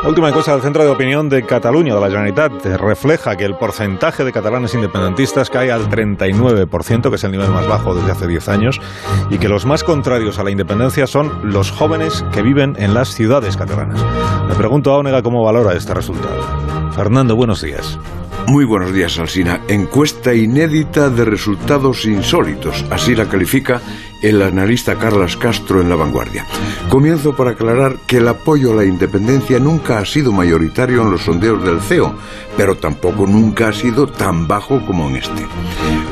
La última encuesta del Centro de Opinión de Cataluña, de la Generalitat, refleja que el porcentaje de catalanes independentistas cae al 39%, que es el nivel más bajo desde hace 10 años, y que los más contrarios a la independencia son los jóvenes que viven en las ciudades catalanas. Me pregunto a Onega cómo valora este resultado. Fernando, buenos días. Muy buenos días, Alsina. Encuesta inédita de resultados insólitos, así la califica el analista Carlos Castro en La Vanguardia. Comienzo por aclarar que el apoyo a la independencia nunca ha sido mayoritario en los sondeos del CEO, pero tampoco nunca ha sido tan bajo como en este.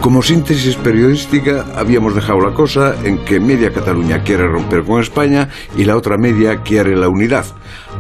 Como síntesis periodística, habíamos dejado la cosa en que media Cataluña quiere romper con España y la otra media quiere la unidad.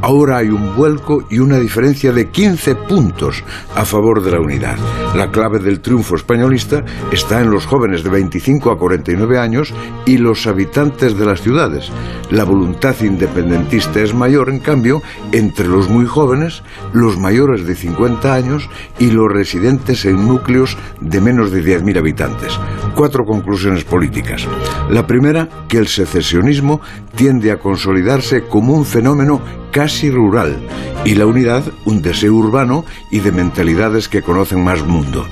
Ahora hay un vuelco y una diferencia de 15 puntos a favor de la unidad. La clave del triunfo españolista está en los jóvenes de 25 a 49 años y los habitantes de las ciudades. La voluntad independentista es mayor, en cambio, entre los muy jóvenes, los mayores de 50 años y los residentes en núcleos de menos de 10.000 habitantes. Cuatro conclusiones políticas. La primera, que el secesionismo tiende a consolidarse como un fenómeno casi rural y la unidad un deseo urbano y de mentalidades que conocen más mundo.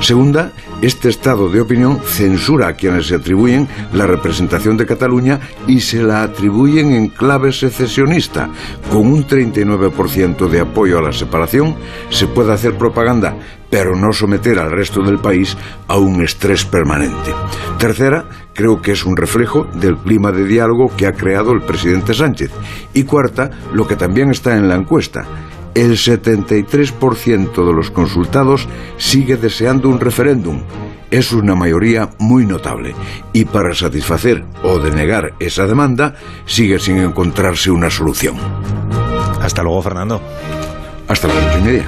Segunda, este estado de opinión censura a quienes se atribuyen la representación de Cataluña y se la atribuyen en clave secesionista. Con un 39% de apoyo a la separación se puede hacer propaganda, pero no someter al resto del país a un estrés permanente. Tercera, creo que es un reflejo del clima de diálogo que ha creado el presidente Sánchez. Y cuarta, lo que también está en la encuesta el 73% de los consultados sigue deseando un referéndum. Es una mayoría muy notable y para satisfacer o denegar esa demanda sigue sin encontrarse una solución. Hasta luego, Fernando. Hasta las ocho y media.